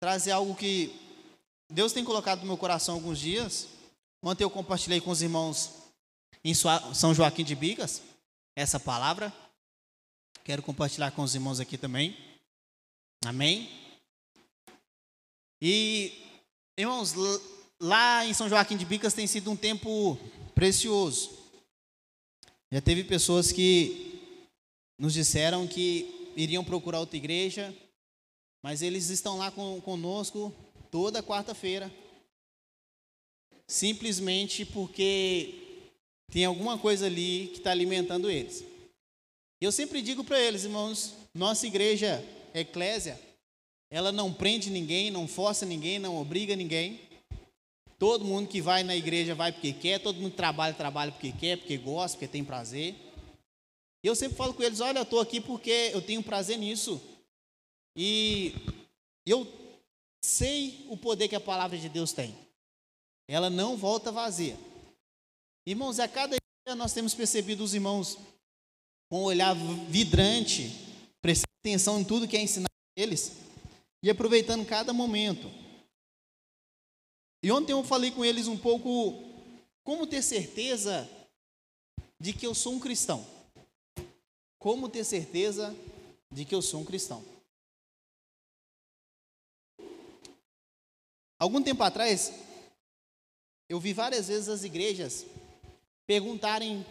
trazer algo que Deus tem colocado no meu coração alguns dias. Ontem eu compartilhei com os irmãos em São Joaquim de Bigas essa palavra. Quero compartilhar com os irmãos aqui também. Amém? E, irmãos, lá em São Joaquim de Bigas tem sido um tempo precioso. Já teve pessoas que nos disseram que iriam procurar outra igreja, mas eles estão lá com, conosco toda quarta-feira, simplesmente porque tem alguma coisa ali que está alimentando eles. Eu sempre digo para eles, irmãos, nossa igreja, eclésia, ela não prende ninguém, não força ninguém, não obriga ninguém. Todo mundo que vai na igreja vai porque quer, todo mundo trabalha, trabalha porque quer, porque gosta, porque tem prazer. E eu sempre falo com eles: olha, eu estou aqui porque eu tenho prazer nisso. E eu sei o poder que a palavra de Deus tem. Ela não volta vazia. Irmãos, a cada dia nós temos percebido os irmãos com um olhar vidrante, prestando atenção em tudo que é ensinado a eles e aproveitando cada momento. E ontem eu falei com eles um pouco como ter certeza de que eu sou um cristão. Como ter certeza de que eu sou um cristão. Algum tempo atrás, eu vi várias vezes as igrejas perguntarem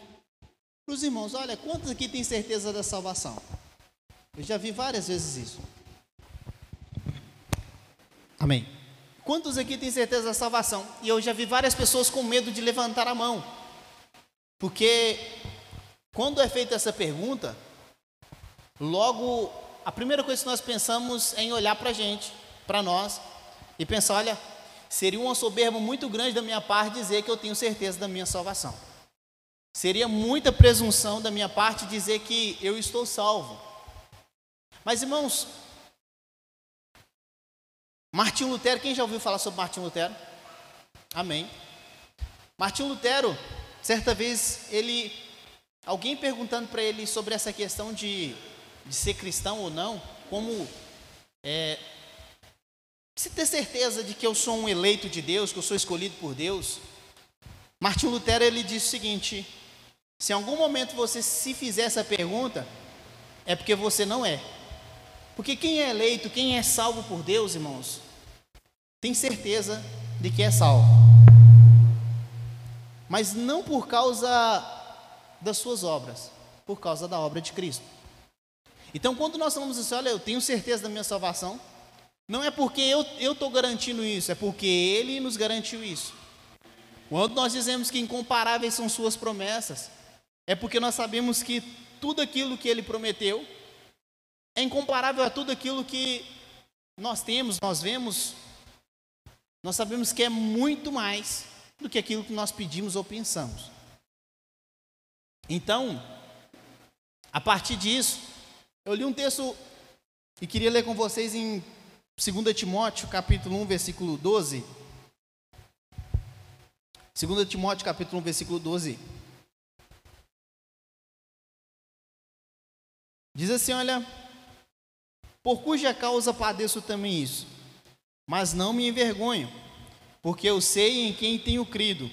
para os irmãos: olha, quantos aqui têm certeza da salvação? Eu já vi várias vezes isso. Amém. Quantos aqui têm certeza da salvação? E eu já vi várias pessoas com medo de levantar a mão. Porque quando é feita essa pergunta, logo a primeira coisa que nós pensamos é em olhar para a gente, para nós, e pensar: olha, seria uma soberba muito grande da minha parte dizer que eu tenho certeza da minha salvação. Seria muita presunção da minha parte dizer que eu estou salvo. Mas irmãos, Martinho Lutero, quem já ouviu falar sobre Martinho Lutero? Amém. Martinho Lutero, certa vez, ele, alguém perguntando para ele sobre essa questão de, de ser cristão ou não, como é, se ter certeza de que eu sou um eleito de Deus, que eu sou escolhido por Deus. Martinho Lutero ele disse o seguinte: se em algum momento você se fizer essa pergunta, é porque você não é. Porque quem é eleito, quem é salvo por Deus, irmãos, tem certeza de que é salvo. Mas não por causa das suas obras, por causa da obra de Cristo. Então, quando nós falamos assim, olha, eu tenho certeza da minha salvação, não é porque eu estou garantindo isso, é porque Ele nos garantiu isso. Quando nós dizemos que incomparáveis são Suas promessas, é porque nós sabemos que tudo aquilo que Ele prometeu, é incomparável a tudo aquilo que nós temos, nós vemos, nós sabemos que é muito mais do que aquilo que nós pedimos ou pensamos. Então, a partir disso, eu li um texto e queria ler com vocês em 2 Timóteo, capítulo 1, versículo 12. 2 Timóteo, capítulo 1, versículo 12. Diz assim: Olha, por cuja causa padeço também isso, mas não me envergonho, porque eu sei em quem tenho crido,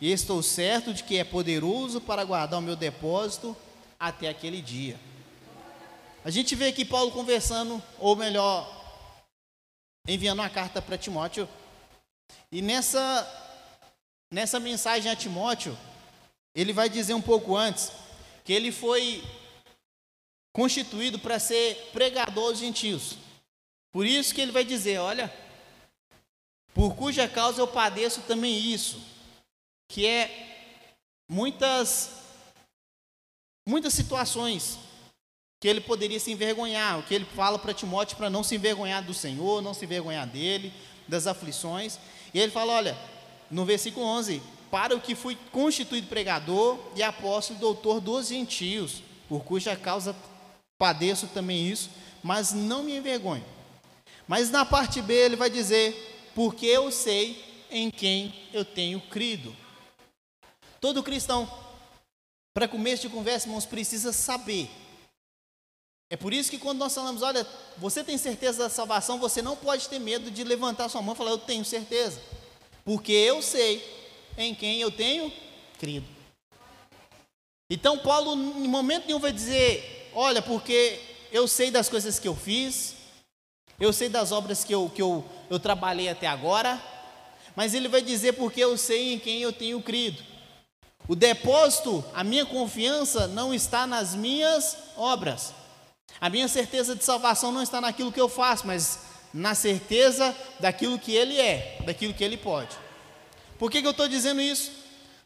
e estou certo de que é poderoso para guardar o meu depósito até aquele dia. A gente vê aqui Paulo conversando, ou melhor, enviando uma carta para Timóteo, e nessa, nessa mensagem a Timóteo, ele vai dizer um pouco antes que ele foi constituído para ser pregador aos gentios. Por isso que ele vai dizer: olha, por cuja causa eu padeço também isso, que é muitas muitas situações que ele poderia se envergonhar, o que ele fala para Timóteo para não se envergonhar do Senhor, não se envergonhar dele, das aflições. E ele fala, olha, no versículo 11, para o que fui constituído pregador e apóstolo doutor dos gentios, por cuja causa padeço também isso, mas não me envergonho. Mas na parte B ele vai dizer: porque eu sei em quem eu tenho crido. Todo cristão, para começo de conversa, irmãos, precisa saber É por isso que quando nós falamos, olha, você tem certeza da salvação, você não pode ter medo de levantar sua mão e falar, eu tenho certeza. Porque eu sei em quem eu tenho crido. Então Paulo em momento nenhum vai dizer, olha, porque eu sei das coisas que eu fiz, eu sei das obras que eu, que eu, eu trabalhei até agora, mas ele vai dizer porque eu sei em quem eu tenho crido. O depósito, a minha confiança não está nas minhas obras. A minha certeza de salvação não está naquilo que eu faço, mas na certeza daquilo que Ele é, daquilo que Ele pode. Por que, que eu estou dizendo isso?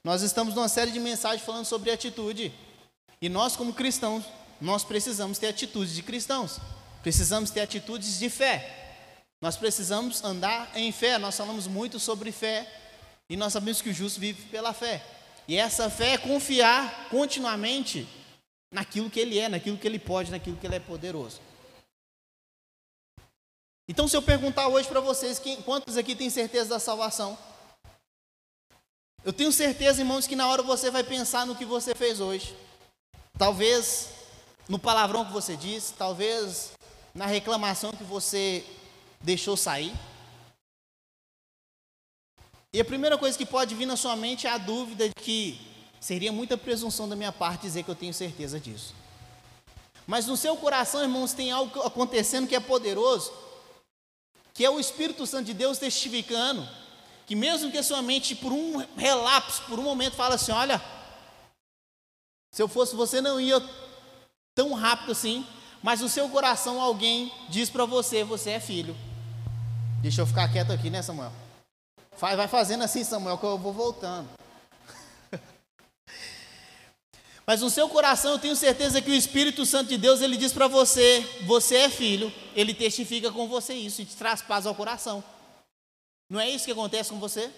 Nós estamos numa série de mensagens falando sobre atitude. E nós, como cristãos, nós precisamos ter atitudes de cristãos. Precisamos ter atitudes de fé. Nós precisamos andar em fé. Nós falamos muito sobre fé. E nós sabemos que o justo vive pela fé. E essa fé é confiar continuamente naquilo que ele é, naquilo que ele pode, naquilo que ele é poderoso. Então, se eu perguntar hoje para vocês, quem, quantos aqui têm certeza da salvação? Eu tenho certeza, irmãos, que na hora você vai pensar no que você fez hoje. Talvez no palavrão que você disse, talvez na reclamação que você deixou sair. E a primeira coisa que pode vir na sua mente é a dúvida de que Seria muita presunção da minha parte dizer que eu tenho certeza disso. Mas no seu coração, irmãos, tem algo acontecendo que é poderoso, que é o Espírito Santo de Deus testificando, que mesmo que a sua mente, por um relapso, por um momento, fala assim: olha, se eu fosse você, não ia tão rápido assim, mas no seu coração alguém diz para você: você é filho. Deixa eu ficar quieto aqui, né, Samuel? Vai fazendo assim, Samuel, que eu vou voltando. Mas no seu coração eu tenho certeza que o Espírito Santo de Deus, ele diz para você, você é filho, ele testifica com você isso e te traz paz ao coração. Não é isso que acontece com você?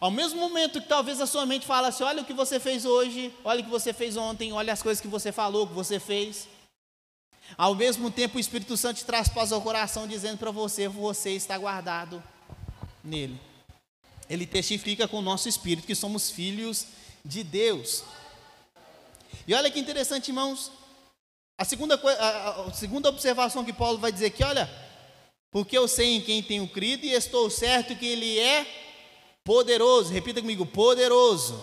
Ao mesmo momento que talvez a sua mente fala assim, olha o que você fez hoje, olha o que você fez ontem, olha as coisas que você falou, que você fez. Ao mesmo tempo o Espírito Santo te traz paz ao coração, dizendo para você, você está guardado nele. Ele testifica com o nosso espírito que somos filhos de Deus. E olha que interessante, irmãos. A segunda, a, a segunda observação que Paulo vai dizer aqui, olha, porque eu sei em quem tenho crido e estou certo que ele é poderoso. Repita comigo, poderoso.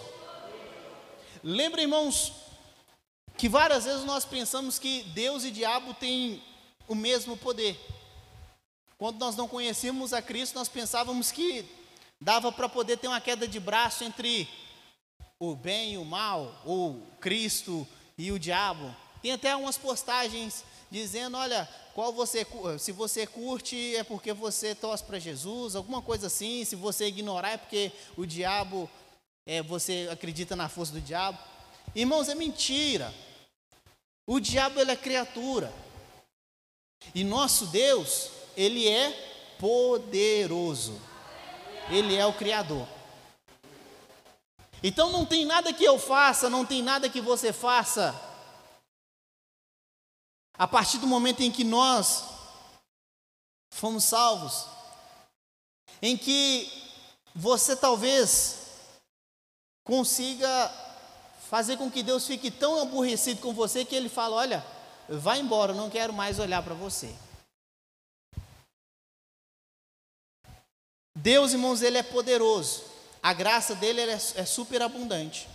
Lembra, irmãos, que várias vezes nós pensamos que Deus e diabo têm o mesmo poder. Quando nós não conhecíamos a Cristo, nós pensávamos que dava para poder ter uma queda de braço entre o bem e o mal, ou Cristo e o diabo. Tem até umas postagens dizendo, olha, qual você, se você curte é porque você torce para Jesus, alguma coisa assim. Se você ignorar é porque o diabo, é, você acredita na força do diabo. Irmãos, é mentira. O diabo ele é criatura. E nosso Deus, ele é poderoso. Ele é o criador. Então não tem nada que eu faça, não tem nada que você faça. A partir do momento em que nós fomos salvos, em que você talvez consiga fazer com que Deus fique tão aborrecido com você que ele fala: Olha, vai embora, eu não quero mais olhar para você. Deus, irmãos, ele é poderoso. A graça dele é, é super abundante.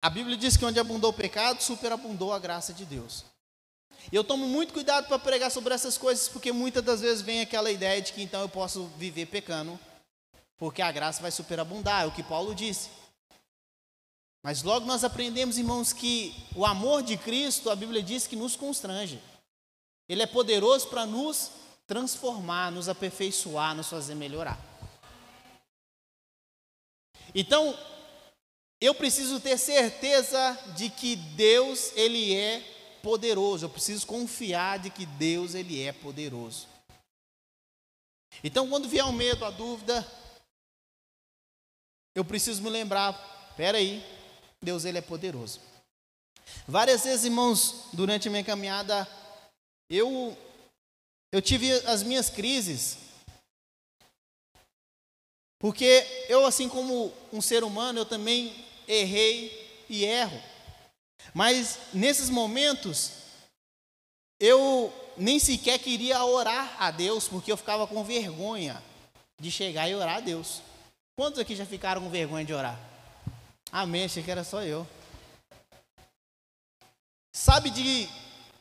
A Bíblia diz que onde abundou o pecado, superabundou a graça de Deus. E eu tomo muito cuidado para pregar sobre essas coisas, porque muitas das vezes vem aquela ideia de que então eu posso viver pecando, porque a graça vai superabundar, é o que Paulo disse. Mas logo nós aprendemos, irmãos, que o amor de Cristo, a Bíblia diz que nos constrange. Ele é poderoso para nos transformar, nos aperfeiçoar, nos fazer melhorar. Então, eu preciso ter certeza de que Deus, ele é poderoso. Eu preciso confiar de que Deus, ele é poderoso. Então, quando vier o medo, a dúvida, eu preciso me lembrar, espera aí, Deus ele é poderoso. Várias vezes, irmãos, durante a minha caminhada, eu eu tive as minhas crises. Porque eu, assim como um ser humano, eu também errei e erro. Mas nesses momentos, eu nem sequer queria orar a Deus, porque eu ficava com vergonha de chegar e orar a Deus. Quantos aqui já ficaram com vergonha de orar? Amém, achei que era só eu. Sabe de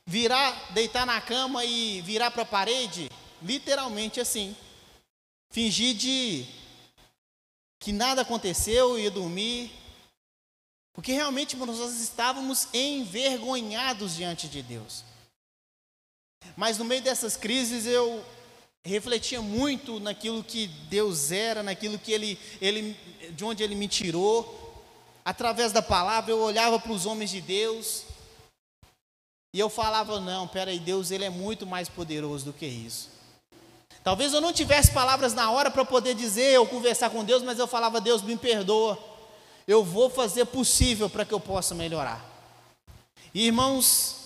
virar, deitar na cama e virar para a parede? Literalmente assim. Fingir de que nada aconteceu, ia dormir. Porque realmente nós estávamos envergonhados diante de Deus. Mas no meio dessas crises eu refletia muito naquilo que Deus era, naquilo que ele, ele, de onde Ele me tirou. Através da palavra eu olhava para os homens de Deus e eu falava não, peraí, Deus ele é muito mais poderoso do que isso. Talvez eu não tivesse palavras na hora para poder dizer ou conversar com Deus, mas eu falava Deus me perdoa. Eu vou fazer possível para que eu possa melhorar. Irmãos,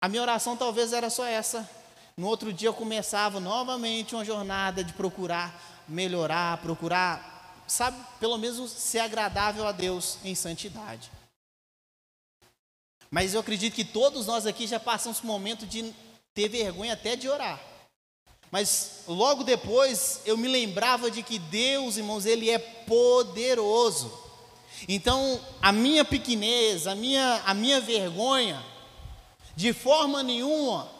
a minha oração talvez era só essa. No outro dia eu começava novamente uma jornada de procurar melhorar, procurar, sabe, pelo menos ser agradável a Deus em santidade. Mas eu acredito que todos nós aqui já passamos um momento de ter vergonha até de orar. Mas logo depois eu me lembrava de que Deus, irmãos, Ele é poderoso. Então a minha pequenez, a minha, a minha vergonha, de forma nenhuma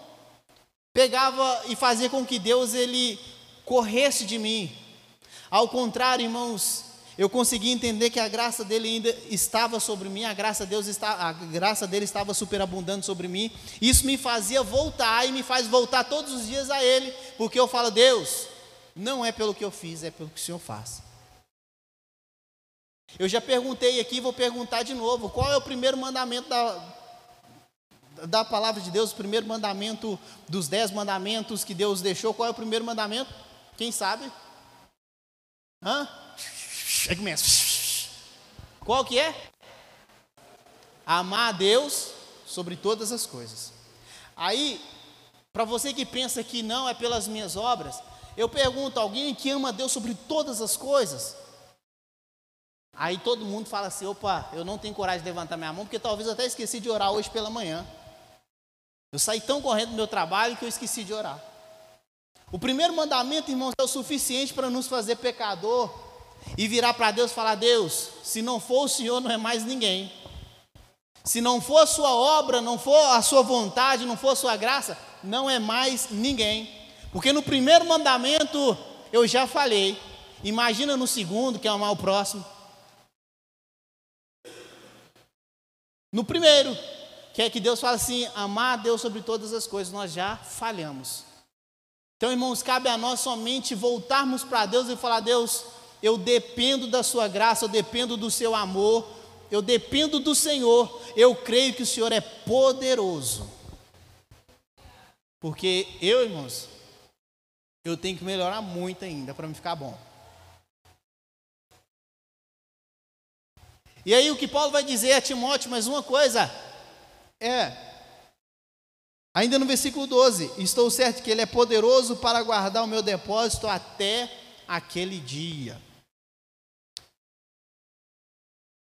pegava e fazia com que Deus ele corresse de mim. Ao contrário, irmãos, eu consegui entender que a graça dele ainda estava sobre mim, a graça, Deus está, a graça dele estava superabundando sobre mim. Isso me fazia voltar e me faz voltar todos os dias a ele, porque eu falo, Deus, não é pelo que eu fiz, é pelo que o Senhor faz. Eu já perguntei aqui, vou perguntar de novo: qual é o primeiro mandamento da, da palavra de Deus, o primeiro mandamento dos dez mandamentos que Deus deixou, qual é o primeiro mandamento? Quem sabe? Hã? Aí começa. Qual que é? Amar a Deus sobre todas as coisas. Aí, para você que pensa que não é pelas minhas obras, eu pergunto: alguém que ama a Deus sobre todas as coisas? Aí todo mundo fala assim: opa, eu não tenho coragem de levantar minha mão, porque talvez eu até esqueci de orar hoje pela manhã. Eu saí tão correndo do meu trabalho que eu esqueci de orar. O primeiro mandamento, irmãos, é o suficiente para nos fazer pecador e virar para Deus e falar: Deus, se não for o Senhor, não é mais ninguém. Se não for a sua obra, não for a sua vontade, não for a sua graça, não é mais ninguém. Porque no primeiro mandamento eu já falei. Imagina no segundo, que é amar o próximo. No primeiro, que é que Deus fala assim: amar a Deus sobre todas as coisas, nós já falhamos. Então, irmãos, cabe a nós somente voltarmos para Deus e falar: Deus, eu dependo da Sua graça, eu dependo do Seu amor, eu dependo do Senhor, eu creio que o Senhor é poderoso. Porque eu, irmãos, eu tenho que melhorar muito ainda para me ficar bom. E aí o que Paulo vai dizer a Timóteo, mais uma coisa, é, ainda no versículo 12: Estou certo que Ele é poderoso para guardar o meu depósito até aquele dia.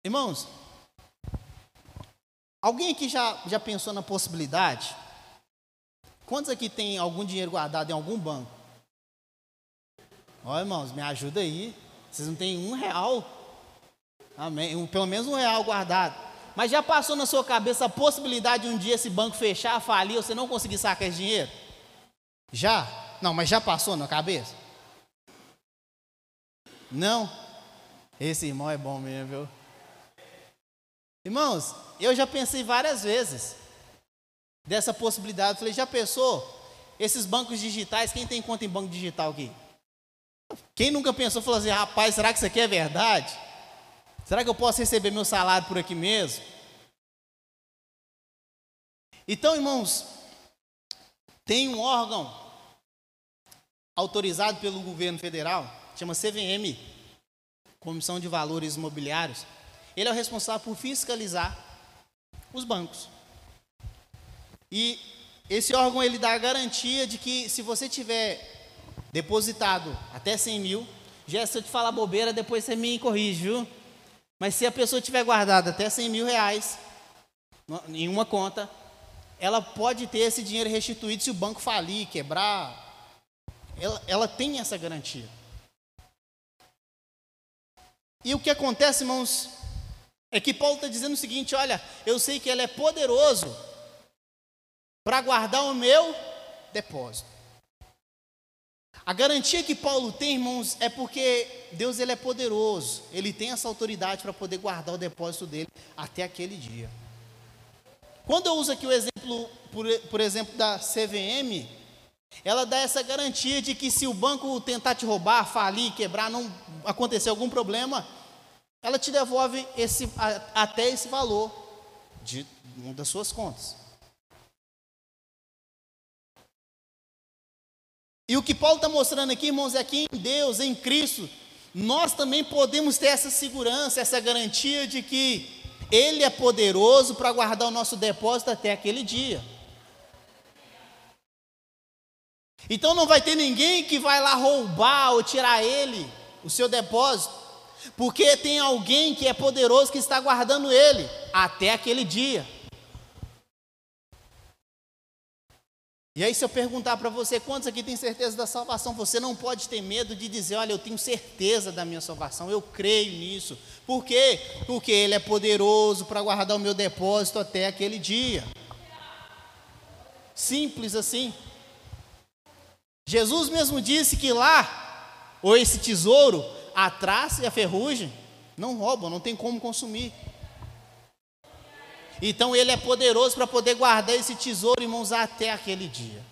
Irmãos, alguém aqui já, já pensou na possibilidade? Quantos aqui tem algum dinheiro guardado em algum banco? Ó, irmãos, me ajuda aí. Vocês não têm um real? Amém. Um, pelo menos um real guardado. Mas já passou na sua cabeça a possibilidade de um dia esse banco fechar, falir, você não conseguir sacar esse dinheiro? Já? Não, mas já passou na cabeça? Não? Esse irmão é bom mesmo, viu? Irmãos, eu já pensei várias vezes dessa possibilidade. Falei, já pensou? Esses bancos digitais, quem tem conta em banco digital aqui? Quem nunca pensou, falou assim, rapaz, será que isso aqui é verdade? Será que eu posso receber meu salário por aqui mesmo? Então, irmãos, tem um órgão autorizado pelo governo federal, chama CVM, Comissão de Valores Imobiliários. Ele é o responsável por fiscalizar os bancos. E esse órgão ele dá a garantia de que se você tiver depositado até 100 mil, já se eu te falar bobeira, depois você me corrige, viu? Mas se a pessoa tiver guardado até 100 mil reais, em uma conta, ela pode ter esse dinheiro restituído se o banco falir, quebrar. Ela, ela tem essa garantia. E o que acontece, irmãos, é que Paulo está dizendo o seguinte: olha, eu sei que ele é poderoso para guardar o meu depósito. A garantia que Paulo tem, irmãos, é porque Deus ele é poderoso, ele tem essa autoridade para poder guardar o depósito dele até aquele dia. Quando eu uso aqui o exemplo, por, por exemplo, da CVM, ela dá essa garantia de que se o banco tentar te roubar, falir, quebrar, não acontecer algum problema, ela te devolve esse, até esse valor de uma das suas contas. E o que Paulo está mostrando aqui, irmãos, é que em Deus, em Cristo, nós também podemos ter essa segurança, essa garantia de que Ele é poderoso para guardar o nosso depósito até aquele dia. Então não vai ter ninguém que vai lá roubar ou tirar ele, o seu depósito, porque tem alguém que é poderoso que está guardando ele até aquele dia. E aí, se eu perguntar para você, quantos aqui têm certeza da salvação? Você não pode ter medo de dizer, olha, eu tenho certeza da minha salvação, eu creio nisso. Por quê? Porque Ele é poderoso para guardar o meu depósito até aquele dia. Simples assim. Jesus mesmo disse que lá, ou esse tesouro, a traça e a ferrugem não roubam, não tem como consumir. Então ele é poderoso para poder guardar esse tesouro, irmãos, até aquele dia.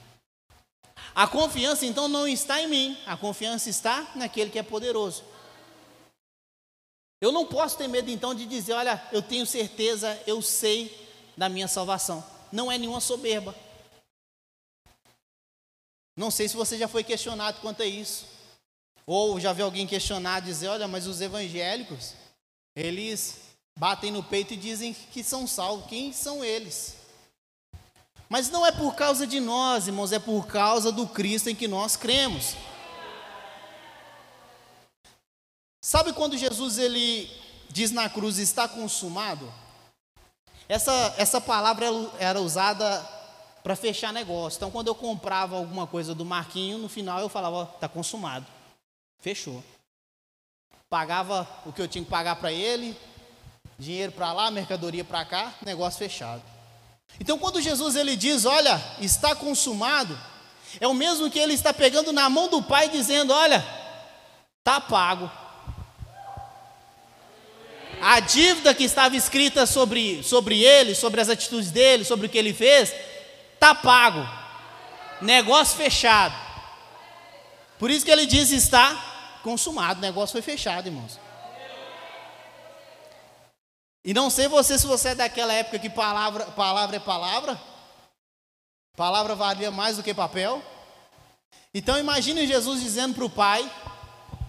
A confiança então não está em mim, a confiança está naquele que é poderoso. Eu não posso ter medo então de dizer, olha, eu tenho certeza, eu sei da minha salvação. Não é nenhuma soberba. Não sei se você já foi questionado quanto a isso. Ou já viu alguém questionar, dizer, olha, mas os evangélicos, eles batem no peito e dizem que são salvos. Quem são eles? Mas não é por causa de nós, irmãos, é por causa do Cristo em que nós cremos. Sabe quando Jesus ele diz na cruz está consumado? Essa, essa palavra era usada para fechar negócio. Então, quando eu comprava alguma coisa do Marquinho, no final eu falava, está consumado. Fechou. Pagava o que eu tinha que pagar para ele, dinheiro para lá, mercadoria para cá, negócio fechado. Então, quando Jesus ele diz, olha, está consumado, é o mesmo que ele está pegando na mão do Pai dizendo, olha, está pago. A dívida que estava escrita sobre, sobre ele, sobre as atitudes dele, sobre o que ele fez, está pago. Negócio fechado. Por isso que ele diz está consumado. O negócio foi fechado, irmãos. E não sei você se você é daquela época que palavra, palavra é palavra. Palavra valia mais do que papel. Então imagine Jesus dizendo para o pai: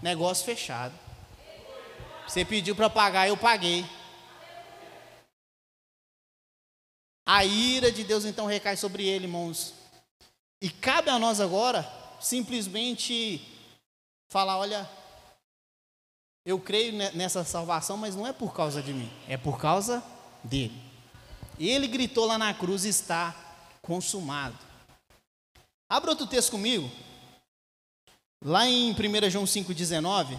negócio fechado. Você pediu para pagar, eu paguei. A ira de Deus então recai sobre ele, irmãos. E cabe a nós agora simplesmente falar: olha, eu creio nessa salvação, mas não é por causa de mim, é por causa dele. Ele gritou lá na cruz: está consumado. Abra outro texto comigo, lá em 1 João 5,19.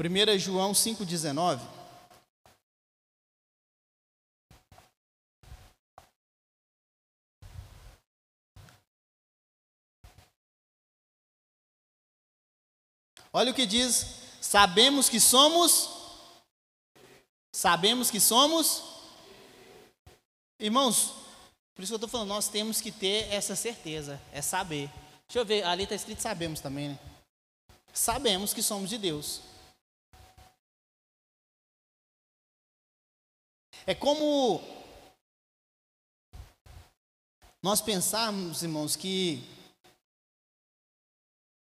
1 João 5,19. Olha o que diz: sabemos que somos. Sabemos que somos. Irmãos, por isso que eu estou falando, nós temos que ter essa certeza, é saber. Deixa eu ver, ali está escrito sabemos também, né? Sabemos que somos de Deus. É como nós pensarmos, irmãos, que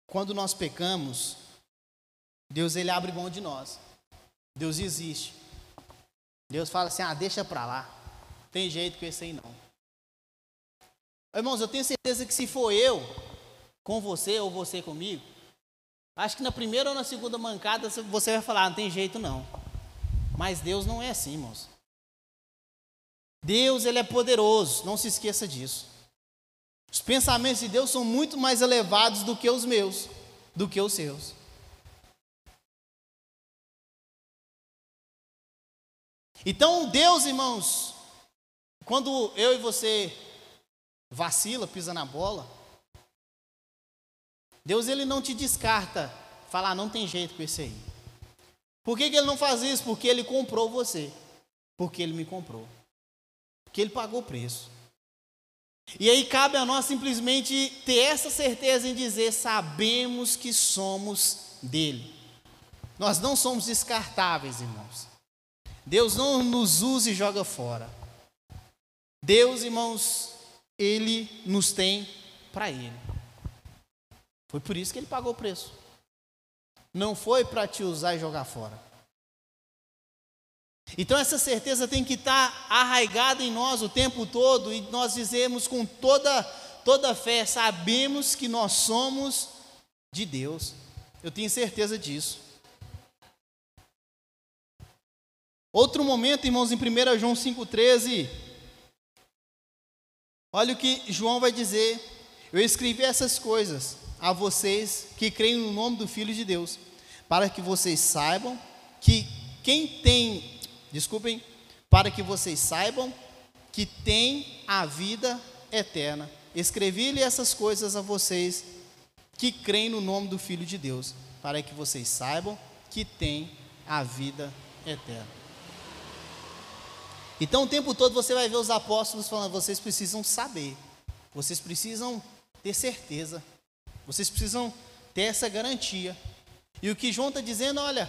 quando nós pecamos, Deus ele abre mão de nós. Deus existe. Deus fala assim: ah, deixa para lá. Tem jeito com esse aí não. Irmãos, eu tenho certeza que se for eu com você ou você comigo, acho que na primeira ou na segunda mancada você vai falar: ah, não tem jeito não. Mas Deus não é assim, irmãos. Deus, ele é poderoso, não se esqueça disso. Os pensamentos de Deus são muito mais elevados do que os meus, do que os seus. Então, Deus, irmãos, quando eu e você vacila, pisa na bola, Deus ele não te descarta, falar ah, não tem jeito com esse aí. Por que, que ele não faz isso? Porque ele comprou você. Porque ele me comprou. Porque ele pagou o preço. E aí cabe a nós simplesmente ter essa certeza em dizer: sabemos que somos dele. Nós não somos descartáveis, irmãos. Deus não nos usa e joga fora. Deus, irmãos, ele nos tem para ele. Foi por isso que ele pagou o preço. Não foi para te usar e jogar fora. Então essa certeza tem que estar arraigada em nós o tempo todo e nós dizemos com toda toda fé, sabemos que nós somos de Deus. Eu tenho certeza disso. Outro momento, irmãos, em 1 João 5,13. Olha o que João vai dizer. Eu escrevi essas coisas a vocês que creem no nome do Filho de Deus, para que vocês saibam que quem tem desculpem, para que vocês saibam que tem a vida eterna. Escrevi-lhe essas coisas a vocês que creem no nome do Filho de Deus, para que vocês saibam que tem a vida eterna. Então, o tempo todo você vai ver os apóstolos falando: vocês precisam saber, vocês precisam ter certeza, vocês precisam ter essa garantia. E o que João está dizendo, olha,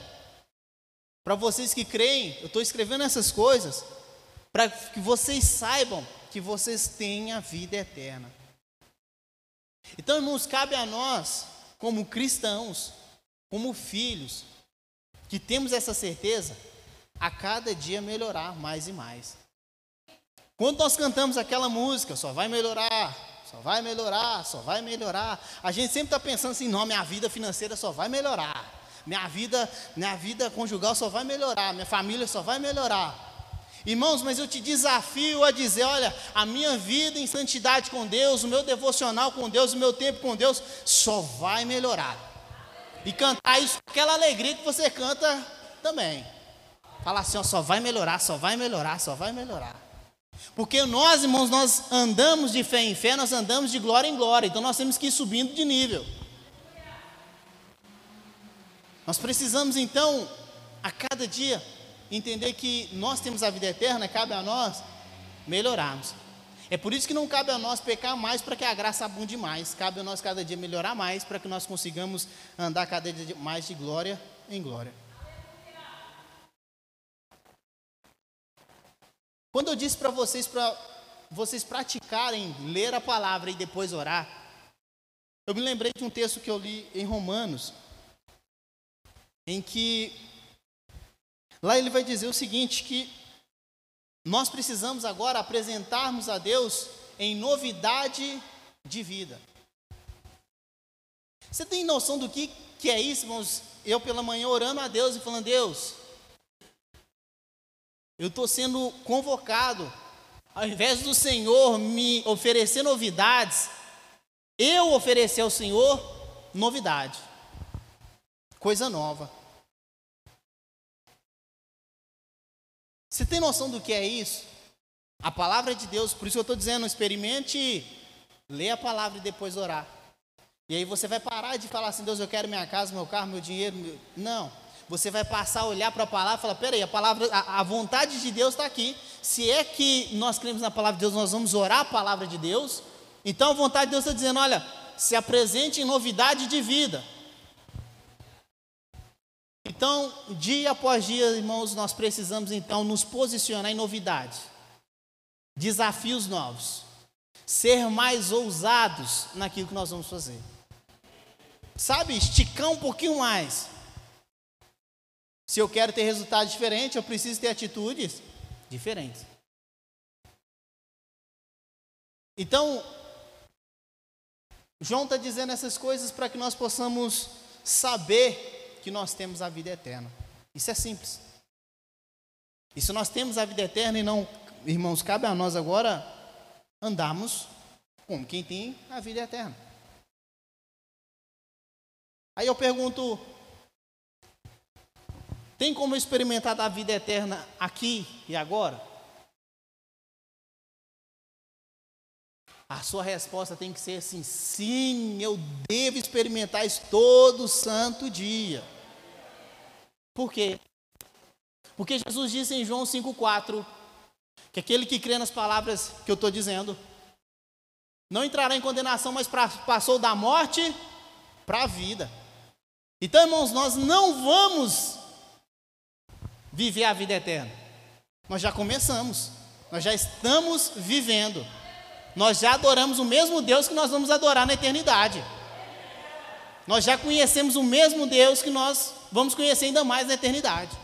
para vocês que creem, eu estou escrevendo essas coisas para que vocês saibam que vocês têm a vida eterna. Então, irmãos, cabe a nós, como cristãos, como filhos, que temos essa certeza, a cada dia melhorar mais e mais. Quando nós cantamos aquela música, só vai melhorar, só vai melhorar, só vai melhorar, a gente sempre está pensando assim: não, minha vida financeira só vai melhorar minha vida, minha vida conjugal só vai melhorar, minha família só vai melhorar. Irmãos, mas eu te desafio a dizer: olha, a minha vida em santidade com Deus, o meu devocional com Deus, o meu tempo com Deus, só vai melhorar. E cantar isso com aquela alegria que você canta também. Fala assim: ó, só vai melhorar, só vai melhorar, só vai melhorar. Porque nós, irmãos, nós andamos de fé em fé, nós andamos de glória em glória, então nós temos que ir subindo de nível. Nós precisamos então, a cada dia, entender que nós temos a vida eterna, cabe a nós melhorarmos. É por isso que não cabe a nós pecar mais para que a graça abunde mais. Cabe a nós cada dia melhorar mais para que nós consigamos andar cada dia mais de glória em glória. Quando eu disse para vocês para vocês praticarem ler a palavra e depois orar, eu me lembrei de um texto que eu li em Romanos, em que lá ele vai dizer o seguinte que nós precisamos agora apresentarmos a Deus em novidade de vida. Você tem noção do que, que é isso, irmãos? Eu pela manhã orando a Deus e falando, Deus, eu estou sendo convocado, ao invés do Senhor me oferecer novidades, eu oferecer ao Senhor novidade, coisa nova. Você tem noção do que é isso? A palavra de Deus, por isso eu estou dizendo, experimente ler a palavra e depois orar. E aí você vai parar de falar assim, Deus, eu quero minha casa, meu carro, meu dinheiro. Meu... Não. Você vai passar a olhar para a palavra e falar, peraí, a palavra, a, a vontade de Deus está aqui. Se é que nós cremos na palavra de Deus, nós vamos orar a palavra de Deus. Então a vontade de Deus está dizendo, olha, se apresente em novidade de vida. Então, dia após dia, irmãos, nós precisamos então nos posicionar em novidade, desafios novos, ser mais ousados naquilo que nós vamos fazer. Sabe, esticar um pouquinho mais. Se eu quero ter resultados diferentes, eu preciso ter atitudes diferentes. Então, João está dizendo essas coisas para que nós possamos saber que nós temos a vida eterna. Isso é simples. E se nós temos a vida eterna e não, irmãos, cabe a nós agora andarmos como quem tem a vida eterna. Aí eu pergunto: tem como experimentar da vida eterna aqui e agora? A sua resposta tem que ser assim: sim, eu devo experimentar isso todo santo dia. Por quê? Porque Jesus disse em João 5,4 que aquele que crê nas palavras que eu estou dizendo não entrará em condenação, mas pra, passou da morte para a vida. Então, irmãos, nós não vamos viver a vida eterna. Nós já começamos, nós já estamos vivendo. Nós já adoramos o mesmo Deus que nós vamos adorar na eternidade. Nós já conhecemos o mesmo Deus que nós vamos conhecer ainda mais na eternidade.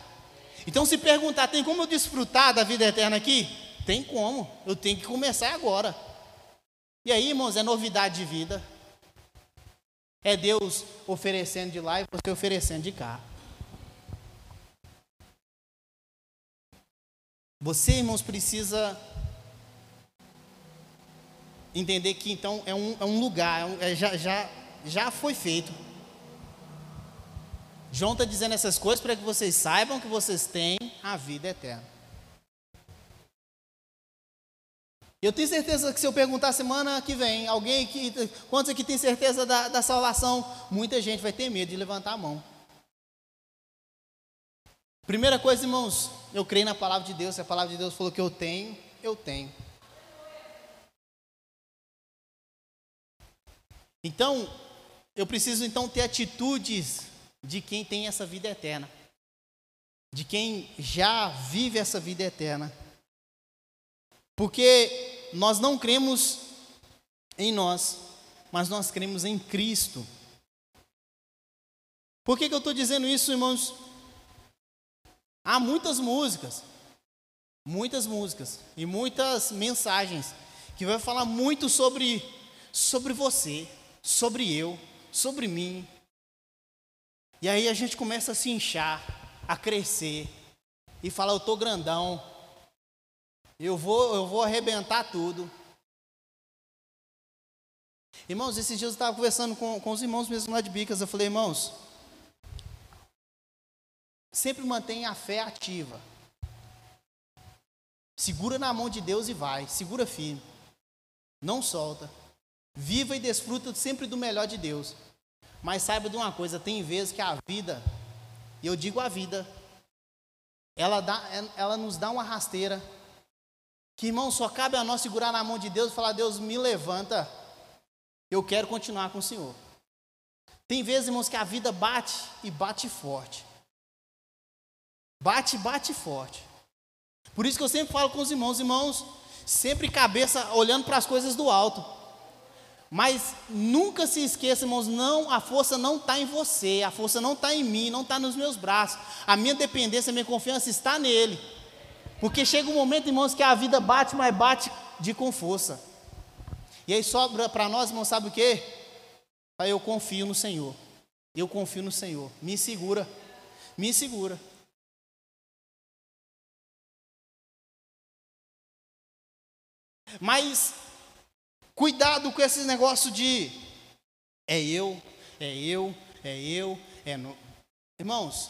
Então, se perguntar, tem como eu desfrutar da vida eterna aqui? Tem como, eu tenho que começar agora. E aí, irmãos, é novidade de vida. É Deus oferecendo de lá e você oferecendo de cá. Você, irmãos, precisa entender que então é um, é um lugar, é é, já, já, já foi feito. João está dizendo essas coisas para que vocês saibam que vocês têm a vida eterna. Eu tenho certeza que se eu perguntar semana que vem, alguém que. Quantos aqui tem certeza da, da salvação? Muita gente vai ter medo de levantar a mão. Primeira coisa, irmãos, eu creio na palavra de Deus. Se a palavra de Deus falou que eu tenho, eu tenho. Então, eu preciso então ter atitudes de quem tem essa vida eterna, de quem já vive essa vida eterna. Porque nós não cremos em nós, mas nós cremos em Cristo. Por que, que eu estou dizendo isso, irmãos? Há muitas músicas, muitas músicas e muitas mensagens que vai falar muito sobre, sobre você, sobre eu, sobre mim, e aí a gente começa a se inchar, a crescer e fala: Eu estou grandão, eu vou, eu vou arrebentar tudo. Irmãos, esses dias eu estava conversando com, com os irmãos mesmo lá de Bicas. Eu falei, irmãos, sempre mantenha a fé ativa. Segura na mão de Deus e vai, segura firme. Não solta. Viva e desfruta sempre do melhor de Deus. Mas saiba de uma coisa: tem vezes que a vida, e eu digo a vida, ela, dá, ela nos dá uma rasteira. Que irmão, só cabe a nós segurar na mão de Deus e falar: Deus, me levanta, eu quero continuar com o Senhor. Tem vezes, irmãos, que a vida bate e bate forte. Bate, bate forte. Por isso que eu sempre falo com os irmãos, irmãos, sempre cabeça olhando para as coisas do alto. Mas nunca se esqueça, irmãos, não, a força não está em você, a força não está em mim, não está nos meus braços. A minha dependência, a minha confiança está nele. Porque chega um momento, irmãos, que a vida bate, mas bate de com força. E aí sobra para nós, irmãos, sabe o que? Eu confio no Senhor. Eu confio no Senhor. Me segura. Me segura. Mas Cuidado com esse negócio de é eu, é eu, é eu, é no... Irmãos,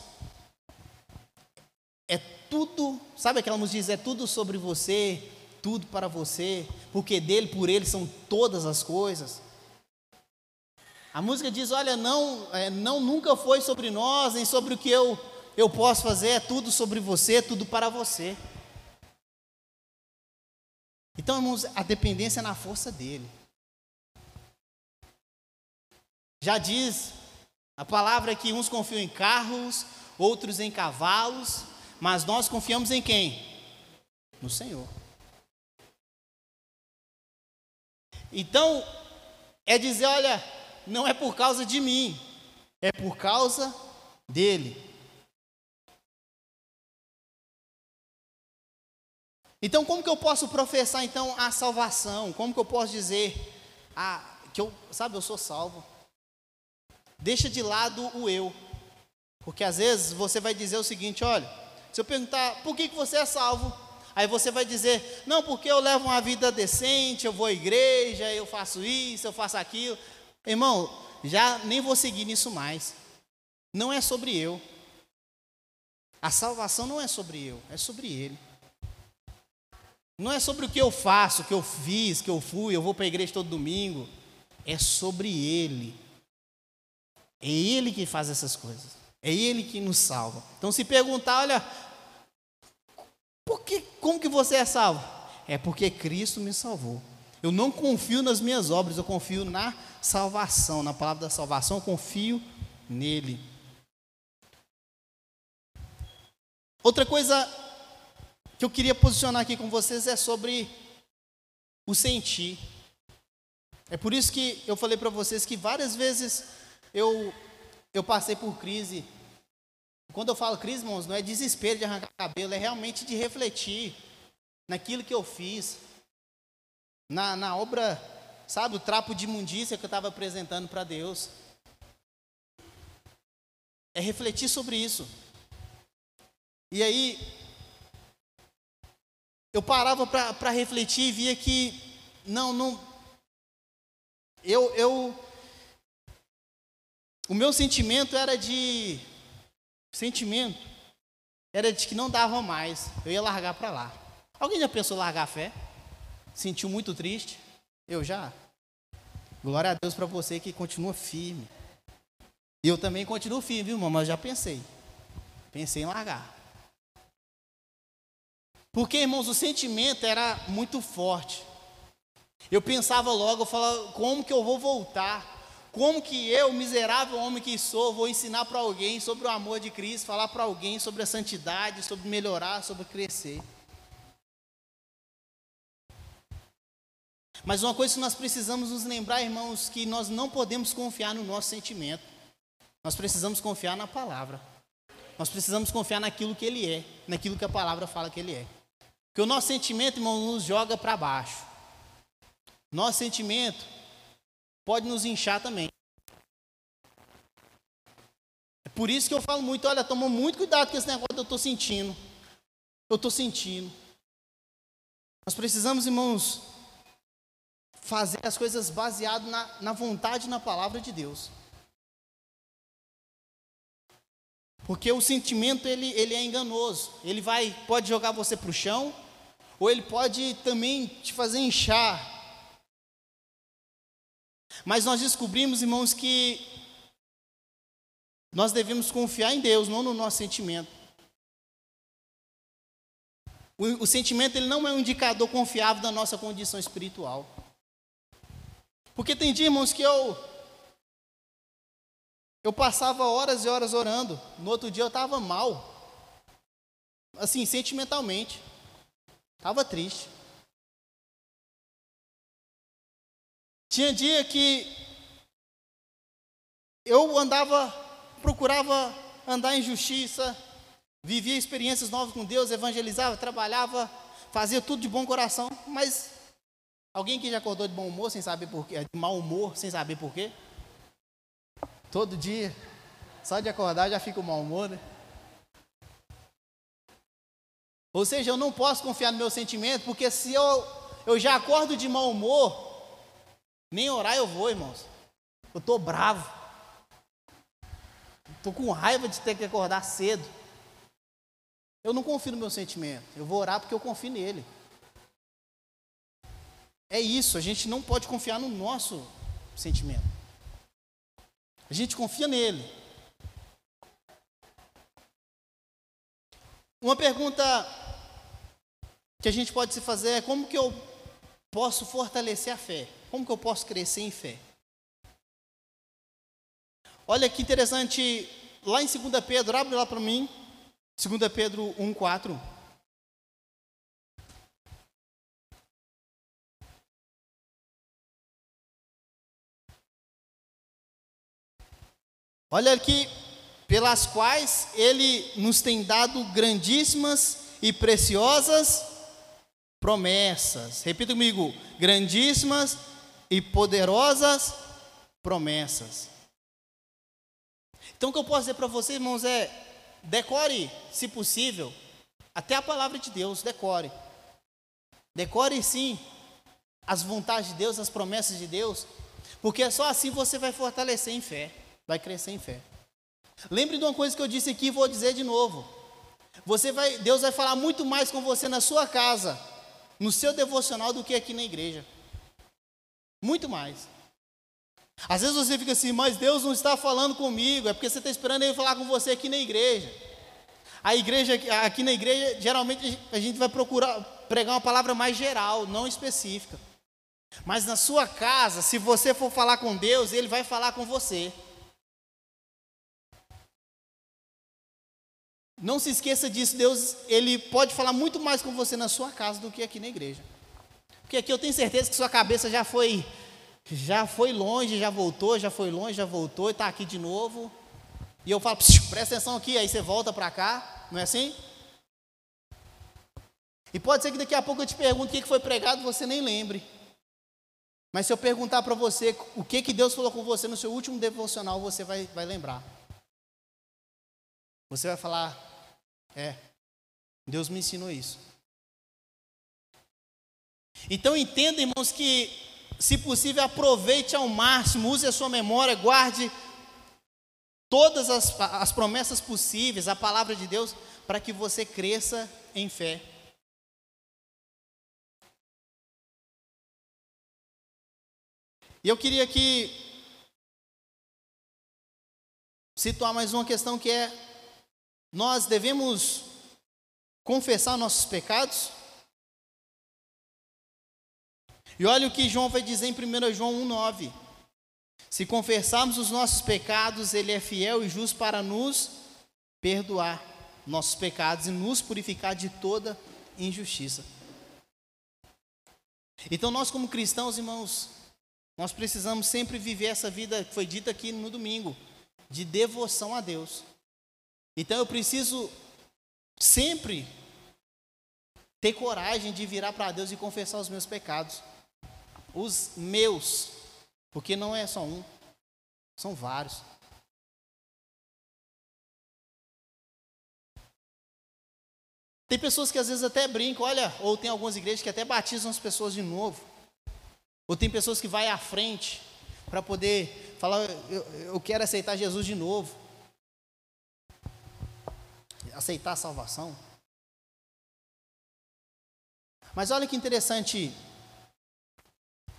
é tudo, sabe aquela música diz, é tudo sobre você, tudo para você, porque dele, por ele são todas as coisas. A música diz, olha, não, é, não nunca foi sobre nós, nem sobre o que eu, eu posso fazer, é tudo sobre você, tudo para você. Então, irmãos, a dependência é na força dele. Já diz a palavra que uns confiam em carros, outros em cavalos, mas nós confiamos em quem? No Senhor. Então, é dizer: olha, não é por causa de mim, é por causa dele. Então, como que eu posso professar então a salvação? Como que eu posso dizer ah, que eu, sabe, eu sou salvo? Deixa de lado o eu. Porque às vezes você vai dizer o seguinte, olha, Se eu perguntar, por que, que você é salvo? Aí você vai dizer, não, porque eu levo uma vida decente, eu vou à igreja, eu faço isso, eu faço aquilo. Irmão, já nem vou seguir nisso mais. Não é sobre eu. A salvação não é sobre eu, é sobre Ele. Não é sobre o que eu faço, o que eu fiz, que eu fui, eu vou para a igreja todo domingo. É sobre Ele. É Ele que faz essas coisas. É Ele que nos salva. Então, se perguntar, olha, por que, como que você é salvo? É porque Cristo me salvou. Eu não confio nas minhas obras, eu confio na salvação, na palavra da salvação, eu confio nele. Outra coisa que eu queria posicionar aqui com vocês é sobre o sentir. É por isso que eu falei para vocês que várias vezes eu, eu passei por crise. Quando eu falo crise, irmãos, não é desespero de arrancar cabelo, é realmente de refletir naquilo que eu fiz, na, na obra, sabe, o trapo de imundícia que eu estava apresentando para Deus. É refletir sobre isso. E aí, eu parava para refletir e via que, não, não. Eu, eu. O meu sentimento era de. Sentimento. Era de que não dava mais. Eu ia largar para lá. Alguém já pensou largar a fé? sentiu muito triste? Eu já. Glória a Deus para você que continua firme. Eu também continuo firme, viu, irmão? Mas já pensei. Pensei em largar. Porque, irmãos, o sentimento era muito forte. Eu pensava logo, eu falava, como que eu vou voltar? Como que eu, miserável homem que sou, vou ensinar para alguém sobre o amor de Cristo, falar para alguém sobre a santidade, sobre melhorar, sobre crescer? Mas uma coisa que nós precisamos nos lembrar, irmãos, que nós não podemos confiar no nosso sentimento. Nós precisamos confiar na palavra. Nós precisamos confiar naquilo que ele é, naquilo que a palavra fala que ele é. Porque o nosso sentimento, irmão, nos joga para baixo. Nosso sentimento pode nos inchar também. É por isso que eu falo muito, olha, toma muito cuidado com esse negócio que eu estou sentindo. Eu estou sentindo. Nós precisamos, irmãos, fazer as coisas baseado na, na vontade e na palavra de Deus. Porque o sentimento ele, ele é enganoso. Ele vai pode jogar você para o chão, ou ele pode também te fazer inchar. Mas nós descobrimos, irmãos, que nós devemos confiar em Deus, não no nosso sentimento. O, o sentimento ele não é um indicador confiável da nossa condição espiritual. Porque tem dia, irmãos, que eu eu passava horas e horas orando. No outro dia eu estava mal. Assim, sentimentalmente. Estava triste. Tinha dia que eu andava, procurava andar em justiça, vivia experiências novas com Deus, evangelizava, trabalhava, fazia tudo de bom coração, mas Alguém que já acordou de bom humor sem saber porquê, de mau humor sem saber porquê? Todo dia, só de acordar já fica o mau humor, né? Ou seja, eu não posso confiar no meu sentimento, porque se eu, eu já acordo de mau humor, nem orar eu vou, irmãos. Eu estou bravo. Estou com raiva de ter que acordar cedo. Eu não confio no meu sentimento. Eu vou orar porque eu confio nele. É isso, a gente não pode confiar no nosso sentimento. A gente confia nele. Uma pergunta que a gente pode se fazer é como que eu posso fortalecer a fé? Como que eu posso crescer em fé? Olha que interessante, lá em 2 Pedro, abre lá para mim, 2 Pedro 1, 4. Olha aqui, pelas quais ele nos tem dado grandíssimas e preciosas promessas. Repita comigo: grandíssimas e poderosas promessas. Então, o que eu posso dizer para vocês, irmãos, é decore, se possível, Até a palavra de Deus, decore. Decore sim as vontades de Deus, as promessas de Deus, porque só assim você vai fortalecer em fé, vai crescer em fé. Lembre de uma coisa que eu disse aqui e vou dizer de novo. Você vai, Deus vai falar muito mais com você na sua casa, no seu devocional do que aqui na igreja. Muito mais. Às vezes você fica assim, mas Deus não está falando comigo, é porque você está esperando Ele falar com você aqui na igreja. A igreja, aqui na igreja, geralmente a gente vai procurar pregar uma palavra mais geral, não específica. Mas na sua casa, se você for falar com Deus, Ele vai falar com você. Não se esqueça disso, Deus, Ele pode falar muito mais com você na sua casa do que aqui na igreja. Porque aqui eu tenho certeza que sua cabeça já foi, já foi longe, já voltou, já foi longe, já voltou e está aqui de novo. E eu falo, presta atenção aqui, aí você volta para cá, não é assim? E pode ser que daqui a pouco eu te pergunte o que foi pregado você nem lembre. Mas se eu perguntar para você o que, que Deus falou com você no seu último devocional, você vai, vai lembrar. Você vai falar, é, Deus me ensinou isso. Então entenda, irmãos, que se possível aproveite ao máximo, use a sua memória, guarde todas as, as promessas possíveis, a palavra de Deus, para que você cresça em fé. E eu queria aqui situar mais uma questão que é nós devemos confessar nossos pecados? E olha o que João vai dizer em 1 João 1,9. Se confessarmos os nossos pecados, Ele é fiel e justo para nos perdoar nossos pecados e nos purificar de toda injustiça. Então, nós, como cristãos, irmãos, nós precisamos sempre viver essa vida que foi dita aqui no domingo, de devoção a Deus. Então eu preciso sempre ter coragem de virar para Deus e confessar os meus pecados. Os meus, porque não é só um, são vários. Tem pessoas que às vezes até brincam, olha, ou tem algumas igrejas que até batizam as pessoas de novo. Ou tem pessoas que vai à frente para poder falar, eu, eu quero aceitar Jesus de novo aceitar a salvação. Mas olha que interessante.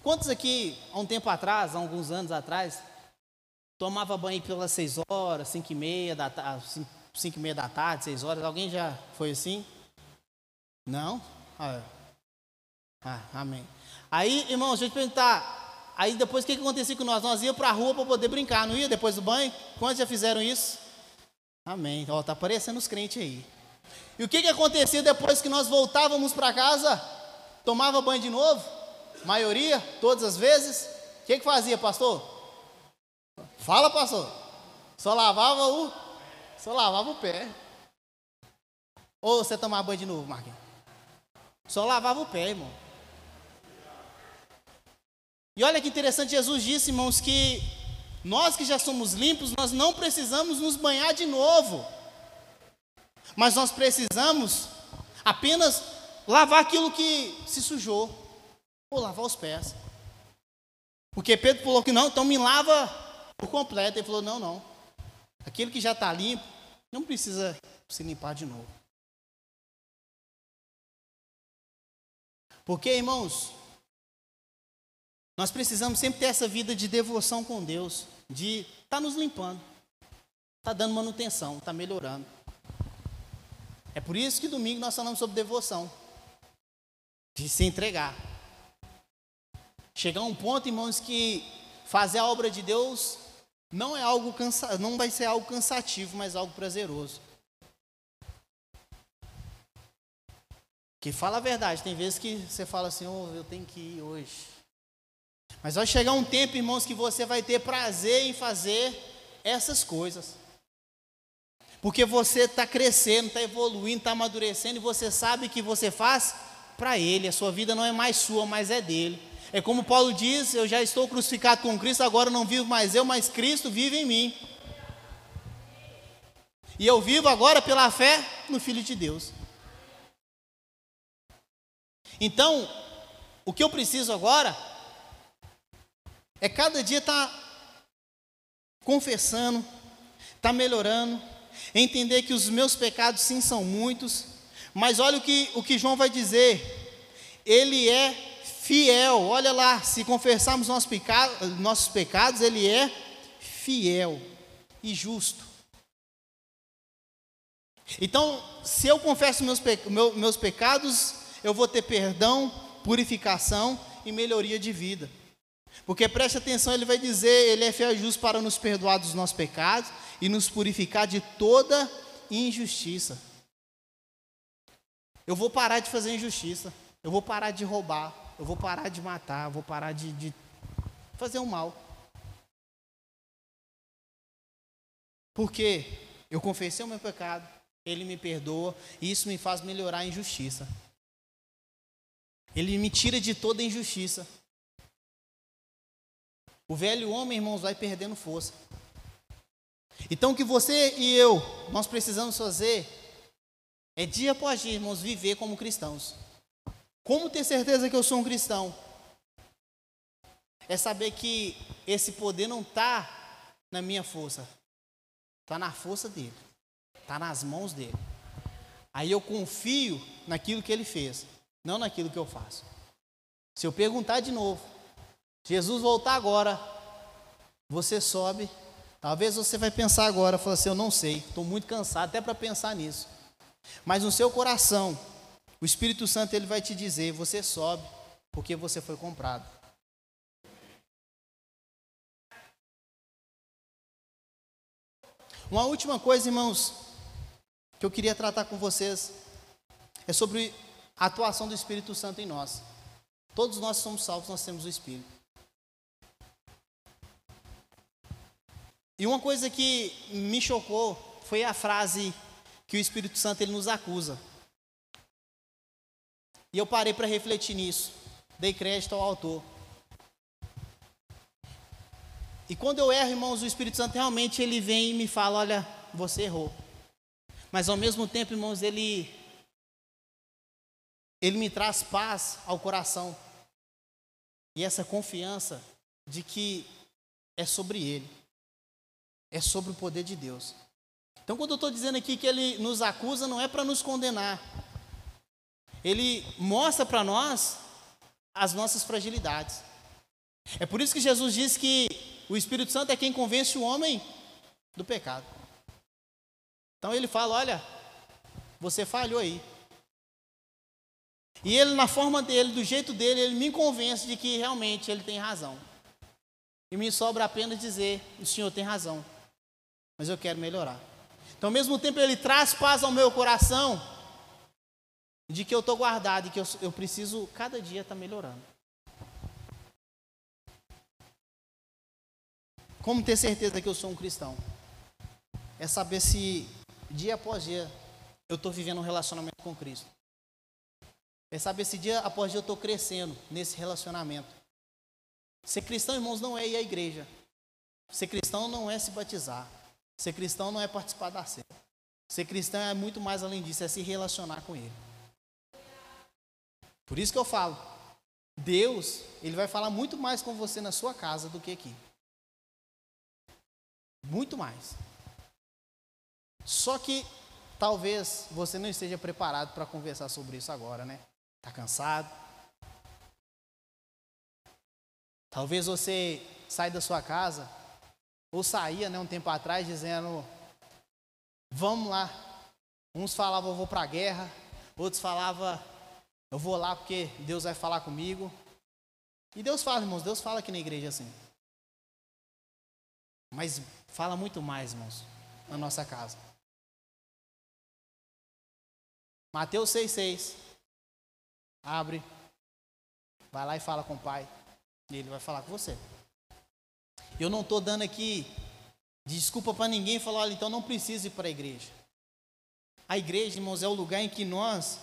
Quantos aqui, há um tempo atrás, há alguns anos atrás, tomava banho pelas seis horas, cinco e meia da tarde, cinco, e meia da tarde, seis horas? Alguém já foi assim? Não? Ah, ah amém. Aí, irmãos, deixa eu te perguntar. Aí depois o que, que acontecia com nós? Nós íamos para a rua para poder brincar, não ia depois do banho? Quantos já fizeram isso? Amém. Ó, tá aparecendo os crentes aí. E o que, que acontecia depois que nós voltávamos para casa? Tomava banho de novo? Maioria, todas as vezes? O que, que fazia, pastor? Fala, pastor. Só lavava o. Só lavava o pé. Ou você tomava banho de novo, Marquinhos? Só lavava o pé, irmão. E olha que interessante, Jesus disse, irmãos, que nós que já somos limpos, nós não precisamos nos banhar de novo. Mas nós precisamos apenas lavar aquilo que se sujou, ou lavar os pés. Porque Pedro falou que não, então me lava por completo. Ele falou: não, não. Aquilo que já está limpo, não precisa se limpar de novo. Porque, irmãos, nós precisamos sempre ter essa vida de devoção com Deus de estar tá nos limpando, está dando manutenção, está melhorando. É por isso que domingo nós falamos sobre devoção, de se entregar. Chegar a um ponto, irmãos, que fazer a obra de Deus não é algo cansa, não vai ser algo cansativo, mas algo prazeroso. Que fala a verdade, tem vezes que você fala assim, oh, eu tenho que ir hoje. Mas vai chegar um tempo, irmãos, que você vai ter prazer em fazer essas coisas. Porque você está crescendo, está evoluindo, está amadurecendo e você sabe que você faz para Ele. A sua vida não é mais sua, mas é dele. É como Paulo diz: Eu já estou crucificado com Cristo, agora não vivo mais eu, mas Cristo vive em mim. E eu vivo agora pela fé no Filho de Deus. Então, o que eu preciso agora é cada dia estar tá confessando, estar tá melhorando, entender que os meus pecados sim são muitos, mas olha o que, o que João vai dizer, ele é fiel, olha lá, se confessarmos nossos pecados, nossos pecados, ele é fiel e justo. Então, se eu confesso meus, pe meus pecados, eu vou ter perdão, purificação e melhoria de vida. Porque preste atenção, ele vai dizer, ele é fiel e justo para nos perdoar dos nossos pecados e nos purificar de toda injustiça. Eu vou parar de fazer injustiça, eu vou parar de roubar, eu vou parar de matar, eu vou parar de, de fazer o mal. Porque eu confessei o meu pecado, ele me perdoa e isso me faz melhorar a injustiça. Ele me tira de toda injustiça. O velho homem, irmãos, vai perdendo força. Então, o que você e eu, nós precisamos fazer é dia após dia, irmãos, viver como cristãos. Como ter certeza que eu sou um cristão? É saber que esse poder não está na minha força, está na força dele, está nas mãos dele. Aí eu confio naquilo que ele fez, não naquilo que eu faço. Se eu perguntar de novo, Jesus voltar agora, você sobe. Talvez você vai pensar agora, falar assim, eu não sei, estou muito cansado até para pensar nisso. Mas no seu coração, o Espírito Santo ele vai te dizer, você sobe, porque você foi comprado. Uma última coisa, irmãos, que eu queria tratar com vocês é sobre a atuação do Espírito Santo em nós. Todos nós somos salvos, nós temos o Espírito. E uma coisa que me chocou foi a frase que o Espírito Santo ele nos acusa. E eu parei para refletir nisso. Dei crédito ao autor. E quando eu erro, irmãos, o Espírito Santo realmente ele vem e me fala: olha, você errou. Mas ao mesmo tempo, irmãos, ele ele me traz paz ao coração. E essa confiança de que é sobre ele é sobre o poder de Deus. Então, quando eu estou dizendo aqui que ele nos acusa, não é para nos condenar. Ele mostra para nós as nossas fragilidades. É por isso que Jesus diz que o Espírito Santo é quem convence o homem do pecado. Então ele fala: olha, você falhou aí. E ele, na forma dele, do jeito dele, ele me convence de que realmente ele tem razão. E me sobra apenas dizer: o Senhor tem razão mas eu quero melhorar. Então, ao mesmo tempo, Ele traz paz ao meu coração de que eu estou guardado e que eu, eu preciso cada dia estar tá melhorando. Como ter certeza que eu sou um cristão? É saber se dia após dia eu estou vivendo um relacionamento com Cristo. É saber se dia após dia eu estou crescendo nesse relacionamento. Ser cristão, irmãos, não é ir à igreja. Ser cristão não é se batizar. Ser cristão não é participar da ceia. Ser cristão é muito mais além disso, é se relacionar com Ele. Por isso que eu falo, Deus, Ele vai falar muito mais com você na sua casa do que aqui. Muito mais. Só que talvez você não esteja preparado para conversar sobre isso agora, né? Está cansado? Talvez você sai da sua casa ou saía né, um tempo atrás dizendo: Vamos lá. Uns falavam: Eu vou para a guerra. Outros falavam: Eu vou lá porque Deus vai falar comigo. E Deus fala, irmãos. Deus fala aqui na igreja assim. Mas fala muito mais, irmãos, na nossa casa. Mateus 6,6. Abre. Vai lá e fala com o pai. E ele vai falar com você. Eu não estou dando aqui desculpa para ninguém falar, olha, então não precisa ir para a igreja. A igreja, irmãos, é o lugar em que nós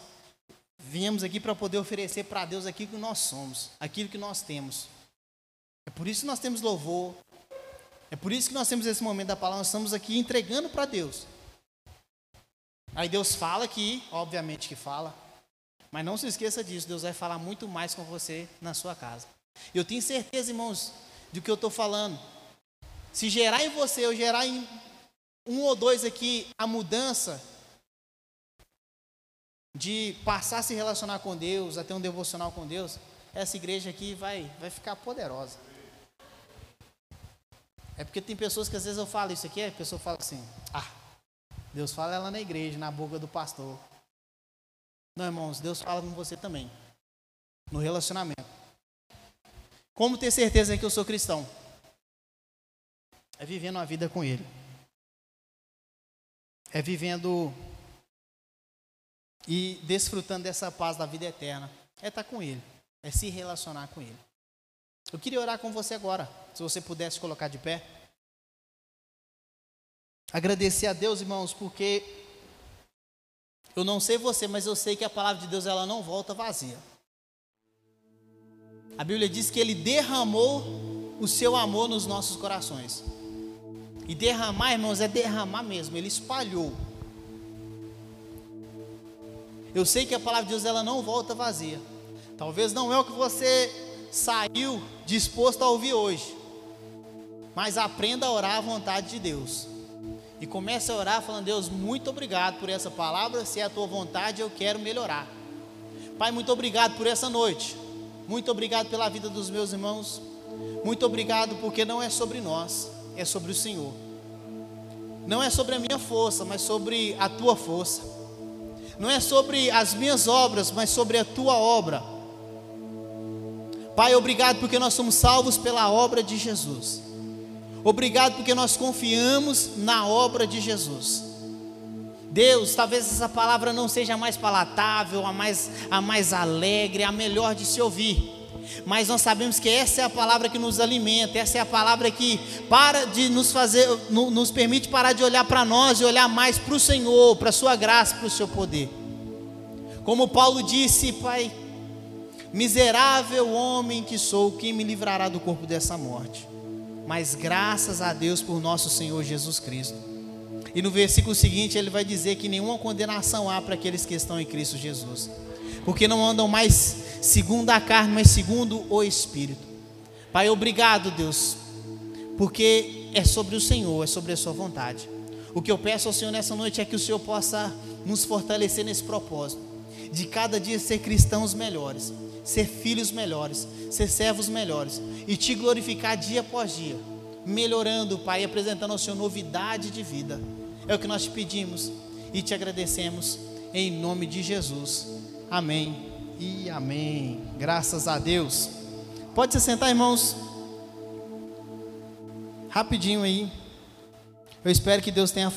viemos aqui para poder oferecer para Deus aquilo que nós somos, aquilo que nós temos. É por isso que nós temos louvor. É por isso que nós temos esse momento da palavra, nós estamos aqui entregando para Deus. Aí Deus fala aqui, obviamente que fala, Mas não se esqueça disso, Deus vai falar muito mais com você na sua casa. Eu tenho certeza, irmãos, do que eu estou falando. Se gerar em você, ou gerar em um ou dois aqui a mudança de passar a se relacionar com Deus, a ter um devocional com Deus, essa igreja aqui vai, vai ficar poderosa. É porque tem pessoas que às vezes eu falo isso aqui, a pessoa fala assim: Ah, Deus fala ela na igreja, na boca do pastor. Não, irmãos, Deus fala com você também. No relacionamento. Como ter certeza que eu sou cristão? É vivendo a vida com Ele. É vivendo e desfrutando dessa paz da vida eterna. É estar com Ele. É se relacionar com Ele. Eu queria orar com você agora. Se você pudesse colocar de pé. Agradecer a Deus, irmãos, porque eu não sei você, mas eu sei que a palavra de Deus ela não volta vazia. A Bíblia diz que ele derramou o seu amor nos nossos corações. E derramar, irmãos, é derramar mesmo, ele espalhou. Eu sei que a palavra de Deus ela não volta vazia. Talvez não é o que você saiu disposto a ouvir hoje. Mas aprenda a orar à vontade de Deus. E comece a orar falando: Deus, muito obrigado por essa palavra. Se é a tua vontade, eu quero melhorar. Pai, muito obrigado por essa noite. Muito obrigado pela vida dos meus irmãos. Muito obrigado porque não é sobre nós, é sobre o Senhor. Não é sobre a minha força, mas sobre a tua força. Não é sobre as minhas obras, mas sobre a tua obra. Pai, obrigado porque nós somos salvos pela obra de Jesus. Obrigado porque nós confiamos na obra de Jesus. Deus, talvez essa palavra não seja a mais palatável, a mais, a mais alegre, a melhor de se ouvir. Mas nós sabemos que essa é a palavra que nos alimenta, essa é a palavra que para de nos fazer, nos permite parar de olhar para nós e olhar mais para o Senhor, para a sua graça, para o seu poder. Como Paulo disse, Pai, miserável homem que sou, quem me livrará do corpo dessa morte? Mas graças a Deus por nosso Senhor Jesus Cristo e no versículo seguinte ele vai dizer que nenhuma condenação há para aqueles que estão em Cristo Jesus, porque não andam mais segundo a carne, mas segundo o Espírito. Pai, obrigado, Deus, porque é sobre o Senhor, é sobre a Sua vontade. O que eu peço ao Senhor nessa noite é que o Senhor possa nos fortalecer nesse propósito, de cada dia ser cristãos melhores, ser filhos melhores, ser servos melhores e te glorificar dia após dia, melhorando, Pai, apresentando ao Senhor novidade de vida. É o que nós te pedimos e te agradecemos em nome de Jesus. Amém e amém. Graças a Deus. Pode se sentar, irmãos. Rapidinho aí. Eu espero que Deus tenha